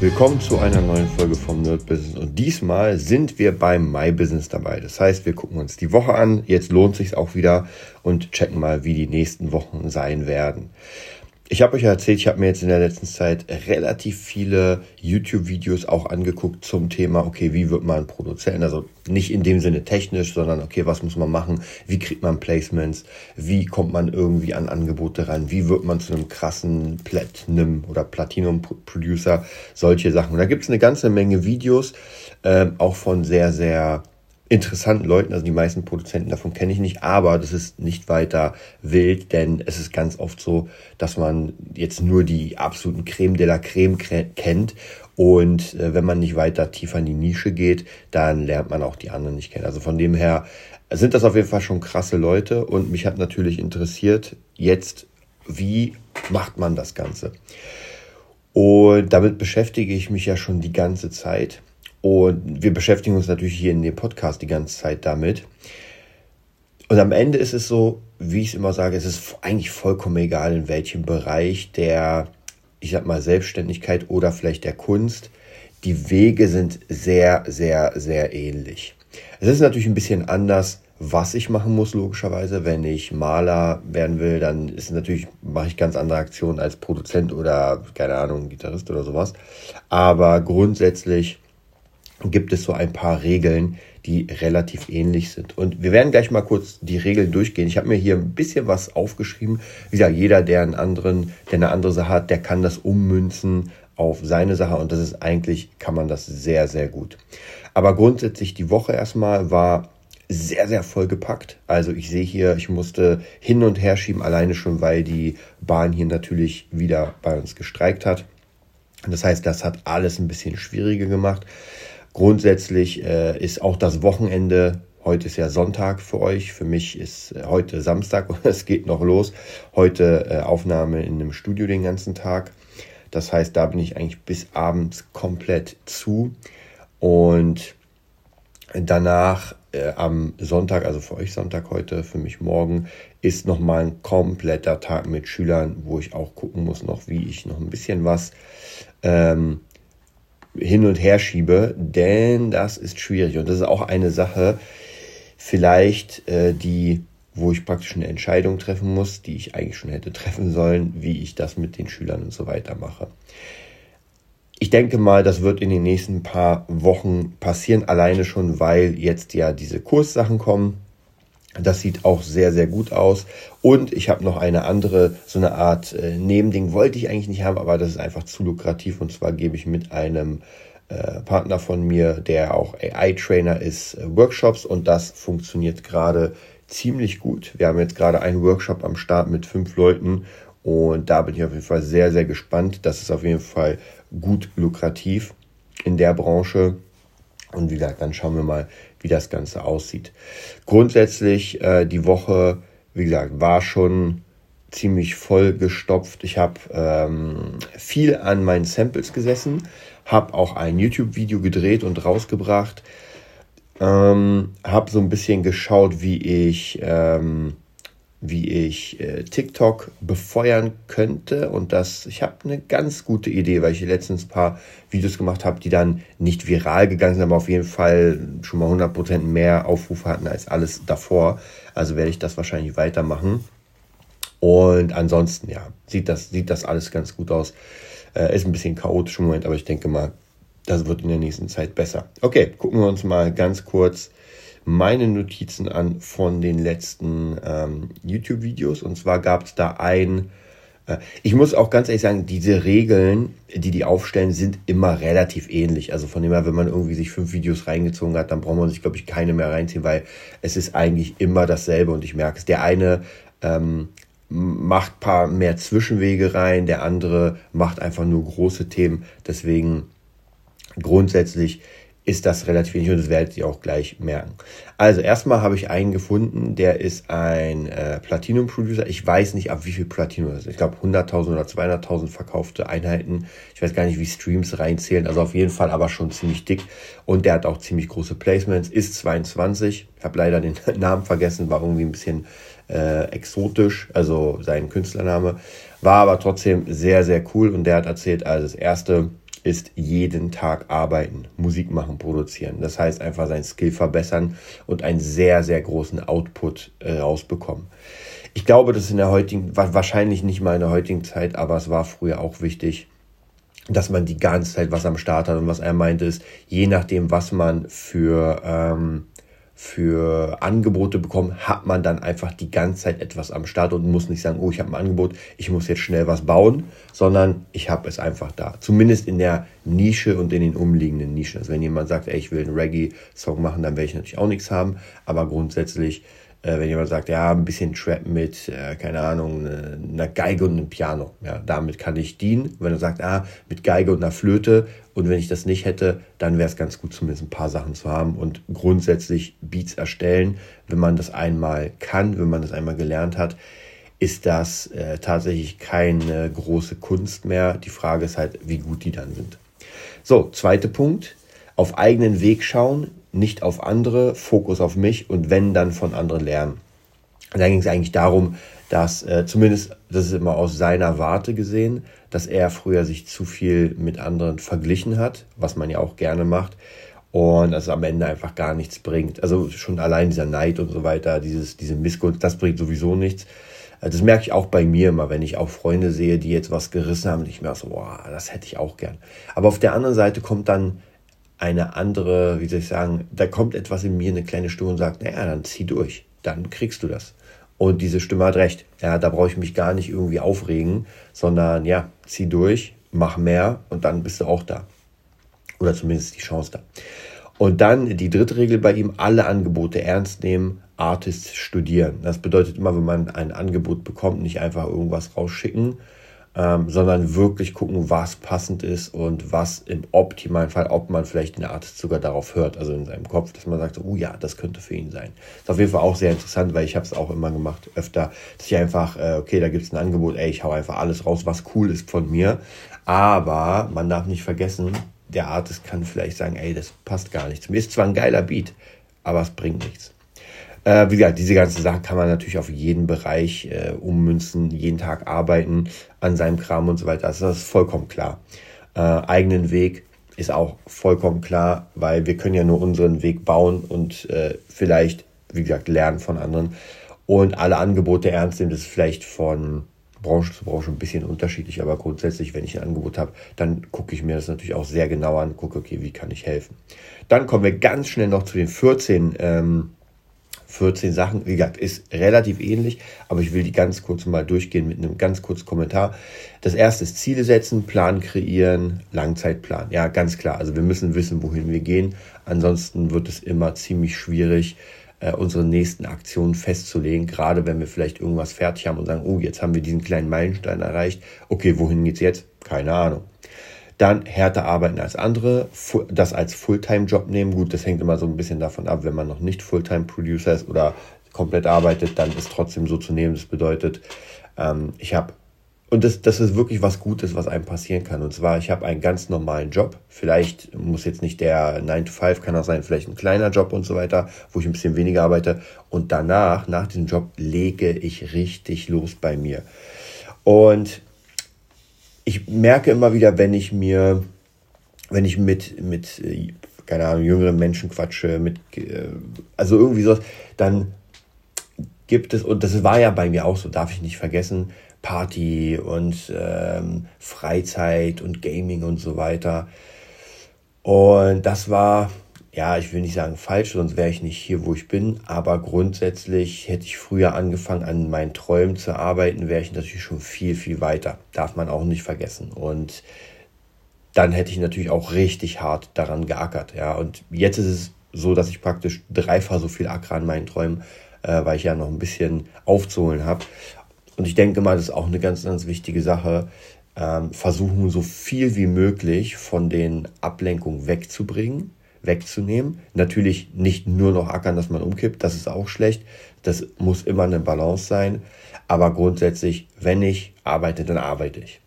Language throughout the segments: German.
Willkommen zu einer neuen Folge vom Nerd Business und diesmal sind wir beim My Business dabei. Das heißt, wir gucken uns die Woche an, jetzt lohnt sich auch wieder und checken mal, wie die nächsten Wochen sein werden. Ich habe euch ja erzählt, ich habe mir jetzt in der letzten Zeit relativ viele YouTube-Videos auch angeguckt zum Thema, okay, wie wird man Produzent? Also nicht in dem Sinne technisch, sondern okay, was muss man machen? Wie kriegt man Placements? Wie kommt man irgendwie an Angebote ran? Wie wird man zu einem krassen Platinum oder Platinum-Producer? Solche Sachen. Und da gibt es eine ganze Menge Videos, äh, auch von sehr, sehr interessanten Leuten, also die meisten Produzenten davon kenne ich nicht, aber das ist nicht weiter wild, denn es ist ganz oft so, dass man jetzt nur die absoluten Creme de la Creme kennt und äh, wenn man nicht weiter tiefer in die Nische geht, dann lernt man auch die anderen nicht kennen. Also von dem her sind das auf jeden Fall schon krasse Leute und mich hat natürlich interessiert, jetzt, wie macht man das Ganze? Und damit beschäftige ich mich ja schon die ganze Zeit. Und wir beschäftigen uns natürlich hier in dem Podcast die ganze Zeit damit. Und am Ende ist es so, wie ich es immer sage, es ist eigentlich vollkommen egal, in welchem Bereich der, ich sag mal, Selbstständigkeit oder vielleicht der Kunst, die Wege sind sehr, sehr, sehr ähnlich. Es ist natürlich ein bisschen anders, was ich machen muss, logischerweise. Wenn ich Maler werden will, dann ist natürlich, mache ich ganz andere Aktionen als Produzent oder, keine Ahnung, Gitarrist oder sowas. Aber grundsätzlich gibt es so ein paar Regeln, die relativ ähnlich sind. Und wir werden gleich mal kurz die Regeln durchgehen. Ich habe mir hier ein bisschen was aufgeschrieben. Wie gesagt, jeder, der einen anderen, der eine andere Sache hat, der kann das ummünzen auf seine Sache und das ist eigentlich, kann man das sehr, sehr gut. Aber grundsätzlich die Woche erstmal war sehr, sehr vollgepackt. Also ich sehe hier, ich musste hin und her schieben, alleine schon, weil die Bahn hier natürlich wieder bei uns gestreikt hat. Das heißt, das hat alles ein bisschen schwieriger gemacht. Grundsätzlich äh, ist auch das Wochenende, heute ist ja Sonntag für euch, für mich ist äh, heute Samstag und es geht noch los. Heute äh, Aufnahme in einem Studio den ganzen Tag. Das heißt, da bin ich eigentlich bis abends komplett zu. Und danach äh, am Sonntag, also für euch Sonntag heute, für mich morgen, ist nochmal ein kompletter Tag mit Schülern, wo ich auch gucken muss, noch wie ich noch ein bisschen was ähm, hin und her schiebe, denn das ist schwierig. Und das ist auch eine Sache, vielleicht, äh, die, wo ich praktisch eine Entscheidung treffen muss, die ich eigentlich schon hätte treffen sollen, wie ich das mit den Schülern und so weiter mache. Ich denke mal, das wird in den nächsten paar Wochen passieren, alleine schon, weil jetzt ja diese Kurssachen kommen das sieht auch sehr, sehr gut aus. Und ich habe noch eine andere, so eine Art äh, Nebending, wollte ich eigentlich nicht haben, aber das ist einfach zu lukrativ. Und zwar gebe ich mit einem äh, Partner von mir, der auch AI-Trainer ist, äh, Workshops. Und das funktioniert gerade ziemlich gut. Wir haben jetzt gerade einen Workshop am Start mit fünf Leuten. Und da bin ich auf jeden Fall sehr, sehr gespannt. Das ist auf jeden Fall gut lukrativ in der Branche. Und wie gesagt, dann schauen wir mal, wie das Ganze aussieht. Grundsätzlich äh, die Woche, wie gesagt, war schon ziemlich voll gestopft. Ich habe ähm, viel an meinen Samples gesessen, habe auch ein YouTube-Video gedreht und rausgebracht, ähm, habe so ein bisschen geschaut, wie ich ähm, wie ich äh, TikTok befeuern könnte. Und das, ich habe eine ganz gute Idee, weil ich letztens ein paar Videos gemacht habe, die dann nicht viral gegangen sind, aber auf jeden Fall schon mal 100% mehr Aufrufe hatten als alles davor. Also werde ich das wahrscheinlich weitermachen. Und ansonsten, ja, sieht das, sieht das alles ganz gut aus. Äh, ist ein bisschen chaotisch im Moment, aber ich denke mal, das wird in der nächsten Zeit besser. Okay, gucken wir uns mal ganz kurz meine Notizen an von den letzten ähm, YouTube-Videos. Und zwar gab es da ein, äh, ich muss auch ganz ehrlich sagen, diese Regeln, die die aufstellen, sind immer relativ ähnlich. Also von dem her, wenn man irgendwie sich fünf Videos reingezogen hat, dann braucht man sich, glaube ich, keine mehr reinziehen, weil es ist eigentlich immer dasselbe und ich merke es. Der eine ähm, macht paar mehr Zwischenwege rein, der andere macht einfach nur große Themen. Deswegen grundsätzlich ist das relativ wenig und das werdet ihr auch gleich merken. Also erstmal habe ich einen gefunden, der ist ein äh, Platinum-Producer. Ich weiß nicht, ab wie viel Platinum das ist. Ich glaube 100.000 oder 200.000 verkaufte Einheiten. Ich weiß gar nicht, wie Streams reinzählen. Also auf jeden Fall aber schon ziemlich dick. Und der hat auch ziemlich große Placements. Ist 22. Ich habe leider den Namen vergessen, war irgendwie ein bisschen äh, exotisch, also sein Künstlername. War aber trotzdem sehr, sehr cool. Und der hat erzählt, also das erste ist jeden Tag arbeiten, Musik machen, produzieren. Das heißt einfach sein Skill verbessern und einen sehr, sehr großen Output äh, rausbekommen. Ich glaube, das ist in der heutigen, wahrscheinlich nicht mal in der heutigen Zeit, aber es war früher auch wichtig, dass man die ganze Zeit was am Start hat. Und was er meinte ist, je nachdem, was man für ähm, für Angebote bekommen, hat man dann einfach die ganze Zeit etwas am Start und muss nicht sagen, oh, ich habe ein Angebot, ich muss jetzt schnell was bauen, sondern ich habe es einfach da. Zumindest in der Nische und in den umliegenden Nischen. Also wenn jemand sagt, ey, ich will einen Reggae-Song machen, dann werde ich natürlich auch nichts haben, aber grundsätzlich äh, wenn jemand sagt, ja, ein bisschen Trap mit, äh, keine Ahnung, ne, einer Geige und einem Piano. Ja, damit kann ich dienen. Wenn er sagt, ah, mit Geige und einer Flöte und wenn ich das nicht hätte, dann wäre es ganz gut, zumindest ein paar Sachen zu haben und grundsätzlich Beats erstellen, wenn man das einmal kann, wenn man das einmal gelernt hat, ist das äh, tatsächlich keine große Kunst mehr. Die Frage ist halt, wie gut die dann sind. So, zweiter Punkt. Auf eigenen Weg schauen, nicht auf andere, Fokus auf mich und wenn, dann von anderen lernen. Und da ging es eigentlich darum, dass äh, zumindest, das ist immer aus seiner Warte gesehen, dass er früher sich zu viel mit anderen verglichen hat, was man ja auch gerne macht, und das am Ende einfach gar nichts bringt. Also schon allein dieser Neid und so weiter, dieses, diese Missgunst, das bringt sowieso nichts. Äh, das merke ich auch bei mir immer, wenn ich auch Freunde sehe, die jetzt was gerissen haben und ich mir so, boah, das hätte ich auch gern. Aber auf der anderen Seite kommt dann eine andere, wie soll ich sagen, da kommt etwas in mir, eine kleine Stimme und sagt, naja, dann zieh durch, dann kriegst du das. Und diese Stimme hat recht. Ja, da brauche ich mich gar nicht irgendwie aufregen, sondern ja, zieh durch, mach mehr und dann bist du auch da. Oder zumindest die Chance da. Und dann die dritte Regel bei ihm, alle Angebote ernst nehmen, Artists studieren. Das bedeutet immer, wenn man ein Angebot bekommt, nicht einfach irgendwas rausschicken, ähm, sondern wirklich gucken, was passend ist und was im optimalen Fall, ob man vielleicht den Artist sogar darauf hört, also in seinem Kopf, dass man sagt, oh ja, das könnte für ihn sein. Ist auf jeden Fall auch sehr interessant, weil ich habe es auch immer gemacht, öfter, dass ich einfach, äh, okay, da gibt es ein Angebot, ey, ich hau einfach alles raus, was cool ist von mir, aber man darf nicht vergessen, der Artist kann vielleicht sagen, ey, das passt gar nicht. Mir ist zwar ein geiler Beat, aber es bringt nichts. Äh, wie gesagt, diese ganze Sache kann man natürlich auf jeden Bereich äh, ummünzen, jeden Tag arbeiten an seinem Kram und so weiter. Also das ist vollkommen klar. Äh, eigenen Weg ist auch vollkommen klar, weil wir können ja nur unseren Weg bauen und äh, vielleicht, wie gesagt, lernen von anderen. Und alle Angebote ernst nehmen, das ist vielleicht von Branche zu Branche ein bisschen unterschiedlich, aber grundsätzlich, wenn ich ein Angebot habe, dann gucke ich mir das natürlich auch sehr genau an, gucke, okay, wie kann ich helfen. Dann kommen wir ganz schnell noch zu den 14 ähm, 14 Sachen. Wie gesagt, ist relativ ähnlich, aber ich will die ganz kurz mal durchgehen mit einem ganz kurzen Kommentar. Das erste ist Ziele setzen, Plan kreieren, Langzeitplan. Ja, ganz klar. Also wir müssen wissen, wohin wir gehen. Ansonsten wird es immer ziemlich schwierig, äh, unsere nächsten Aktionen festzulegen, gerade wenn wir vielleicht irgendwas fertig haben und sagen, oh, jetzt haben wir diesen kleinen Meilenstein erreicht. Okay, wohin geht's jetzt? Keine Ahnung. Dann härter arbeiten als andere, das als Fulltime-Job nehmen. Gut, das hängt immer so ein bisschen davon ab, wenn man noch nicht Fulltime-Producer ist oder komplett arbeitet, dann ist trotzdem so zu nehmen. Das bedeutet, ähm, ich habe, und das, das ist wirklich was Gutes, was einem passieren kann. Und zwar, ich habe einen ganz normalen Job. Vielleicht muss jetzt nicht der 9 to 5, kann auch sein, vielleicht ein kleiner Job und so weiter, wo ich ein bisschen weniger arbeite. Und danach, nach diesem Job, lege ich richtig los bei mir. Und ich merke immer wieder, wenn ich mir, wenn ich mit, mit, äh, keine Ahnung, jüngeren Menschen quatsche, mit, äh, also irgendwie sowas, dann gibt es, und das war ja bei mir auch so, darf ich nicht vergessen, Party und ähm, Freizeit und Gaming und so weiter. Und das war ja, ich will nicht sagen falsch, sonst wäre ich nicht hier, wo ich bin. Aber grundsätzlich hätte ich früher angefangen, an meinen Träumen zu arbeiten, wäre ich natürlich schon viel, viel weiter. Darf man auch nicht vergessen. Und dann hätte ich natürlich auch richtig hart daran geackert. Ja, und jetzt ist es so, dass ich praktisch dreifach so viel ackere an meinen Träumen, äh, weil ich ja noch ein bisschen aufzuholen habe. Und ich denke mal, das ist auch eine ganz, ganz wichtige Sache. Ähm, versuchen, so viel wie möglich von den Ablenkungen wegzubringen wegzunehmen. Natürlich nicht nur noch ackern, dass man umkippt, das ist auch schlecht. Das muss immer eine Balance sein. Aber grundsätzlich, wenn ich arbeite, dann arbeite ich.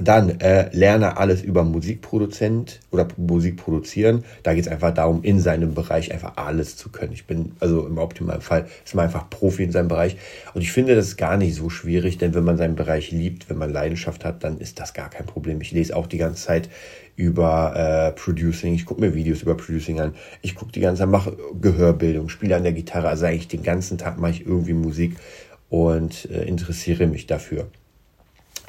Dann äh, lerne alles über Musikproduzent oder Musik produzieren. Da geht es einfach darum, in seinem Bereich einfach alles zu können. Ich bin, also im optimalen Fall, ist man einfach Profi in seinem Bereich. Und ich finde das gar nicht so schwierig, denn wenn man seinen Bereich liebt, wenn man Leidenschaft hat, dann ist das gar kein Problem. Ich lese auch die ganze Zeit über äh, Producing, ich gucke mir Videos über Producing an, ich gucke die ganze Zeit, mache Gehörbildung, spiele an der Gitarre, also eigentlich den ganzen Tag mache ich irgendwie Musik und äh, interessiere mich dafür.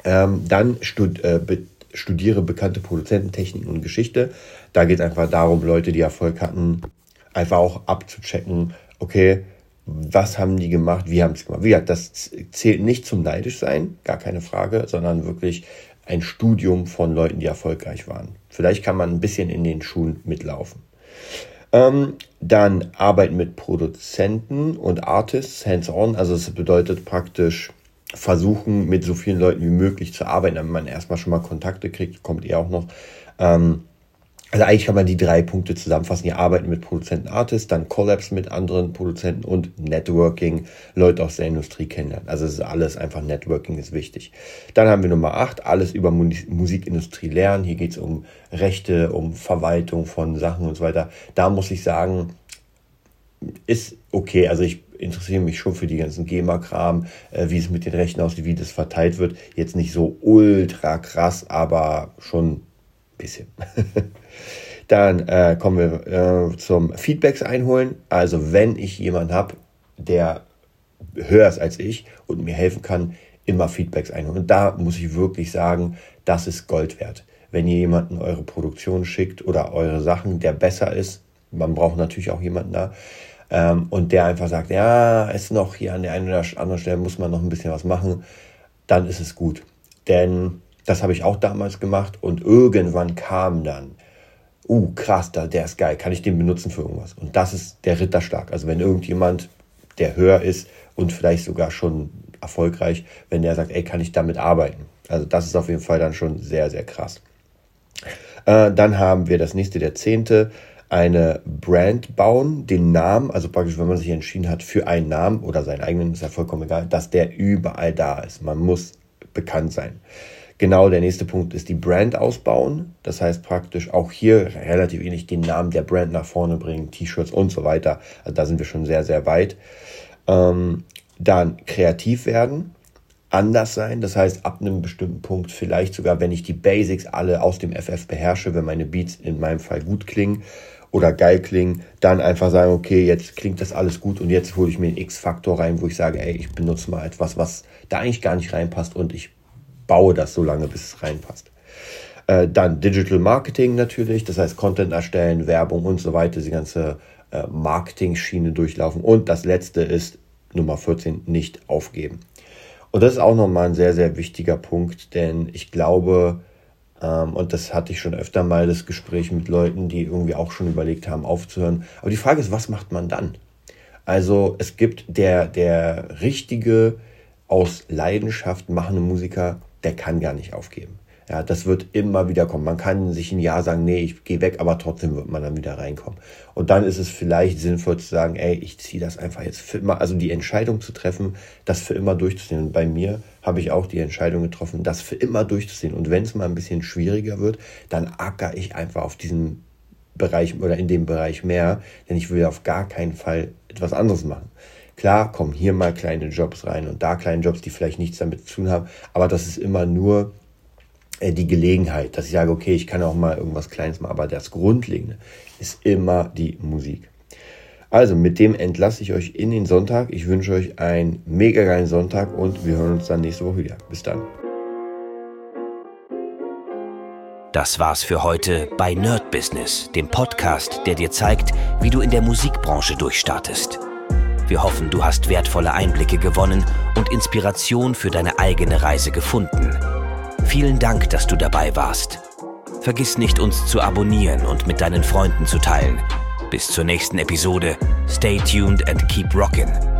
Ähm, dann stud äh, be studiere bekannte Produzententechniken und Geschichte. Da geht es einfach darum, Leute, die Erfolg hatten, einfach auch abzuchecken, okay, was haben die gemacht, wie haben sie es gemacht. Wie gesagt, das zählt nicht zum neidisch sein, gar keine Frage, sondern wirklich ein Studium von Leuten, die erfolgreich waren. Vielleicht kann man ein bisschen in den Schulen mitlaufen. Ähm, dann arbeiten mit Produzenten und Artists hands-on. Also das bedeutet praktisch versuchen, mit so vielen Leuten wie möglich zu arbeiten, damit man erstmal schon mal Kontakte kriegt, kommt ihr auch noch. Ähm, also eigentlich kann man die drei Punkte zusammenfassen. Ihr arbeitet mit Produzenten, Artists, dann Collabs mit anderen Produzenten und Networking, Leute aus der Industrie kennenlernen. Also es ist alles einfach Networking ist wichtig. Dann haben wir Nummer acht, alles über Musikindustrie lernen. Hier geht es um Rechte, um Verwaltung von Sachen und so weiter. Da muss ich sagen, ist okay. Also ich interessiere mich schon für die ganzen GEMA-Kram, äh, wie es mit den Rechten aussieht, wie das verteilt wird. Jetzt nicht so ultra krass, aber schon ein bisschen. Dann äh, kommen wir äh, zum Feedbacks einholen. Also wenn ich jemanden habe, der höher ist als ich und mir helfen kann, immer Feedbacks einholen. Und da muss ich wirklich sagen, das ist Gold wert. Wenn ihr jemanden eure Produktion schickt oder eure Sachen, der besser ist, man braucht natürlich auch jemanden da, ähm, und der einfach sagt, ja, ist noch hier an der einen oder anderen Stelle muss man noch ein bisschen was machen, dann ist es gut. Denn das habe ich auch damals gemacht und irgendwann kam dann, uh, krass, der ist geil, kann ich den benutzen für irgendwas? Und das ist der Ritterschlag. Also wenn irgendjemand, der höher ist und vielleicht sogar schon erfolgreich, wenn der sagt, ey, kann ich damit arbeiten? Also das ist auf jeden Fall dann schon sehr, sehr krass. Äh, dann haben wir das nächste, der zehnte eine Brand bauen, den Namen, also praktisch, wenn man sich entschieden hat für einen Namen oder seinen eigenen, ist ja vollkommen egal, dass der überall da ist. Man muss bekannt sein. Genau der nächste Punkt ist die Brand ausbauen. Das heißt praktisch auch hier relativ ähnlich den Namen der Brand nach vorne bringen, T-Shirts und so weiter. Also da sind wir schon sehr, sehr weit. Ähm, dann kreativ werden, anders sein. Das heißt, ab einem bestimmten Punkt, vielleicht sogar, wenn ich die Basics alle aus dem FF beherrsche, wenn meine Beats in meinem Fall gut klingen, oder geil klingen, dann einfach sagen, okay, jetzt klingt das alles gut und jetzt hole ich mir einen X-Faktor rein, wo ich sage, ey, ich benutze mal etwas, was da eigentlich gar nicht reinpasst und ich baue das so lange, bis es reinpasst. Äh, dann Digital Marketing natürlich, das heißt Content erstellen, Werbung und so weiter, die ganze äh, Marketing-Schiene durchlaufen. Und das letzte ist Nummer 14, nicht aufgeben. Und das ist auch nochmal ein sehr, sehr wichtiger Punkt, denn ich glaube, und das hatte ich schon öfter mal das Gespräch mit Leuten, die irgendwie auch schon überlegt haben, aufzuhören. Aber die Frage ist, was macht man dann? Also es gibt der, der richtige, aus Leidenschaft machende Musiker, der kann gar nicht aufgeben. Ja, das wird immer wieder kommen. Man kann sich ein Jahr sagen, nee, ich gehe weg, aber trotzdem wird man dann wieder reinkommen. Und dann ist es vielleicht sinnvoll zu sagen, ey, ich ziehe das einfach jetzt für immer, also die Entscheidung zu treffen, das für immer durchzuziehen. Und bei mir habe ich auch die Entscheidung getroffen, das für immer durchzuziehen. Und wenn es mal ein bisschen schwieriger wird, dann acker ich einfach auf diesem Bereich oder in dem Bereich mehr, denn ich will auf gar keinen Fall etwas anderes machen. Klar kommen hier mal kleine Jobs rein und da kleine Jobs, die vielleicht nichts damit zu tun haben, aber das ist immer nur die Gelegenheit, dass ich sage, okay, ich kann auch mal irgendwas Kleines machen, aber das Grundlegende ist immer die Musik. Also mit dem entlasse ich euch in den Sonntag. Ich wünsche euch einen mega geilen Sonntag und wir hören uns dann nächste Woche wieder. Bis dann. Das war's für heute bei Nerd Business, dem Podcast, der dir zeigt, wie du in der Musikbranche durchstartest. Wir hoffen, du hast wertvolle Einblicke gewonnen und Inspiration für deine eigene Reise gefunden. Vielen Dank, dass du dabei warst. Vergiss nicht, uns zu abonnieren und mit deinen Freunden zu teilen. Bis zur nächsten Episode. Stay tuned and keep rockin'.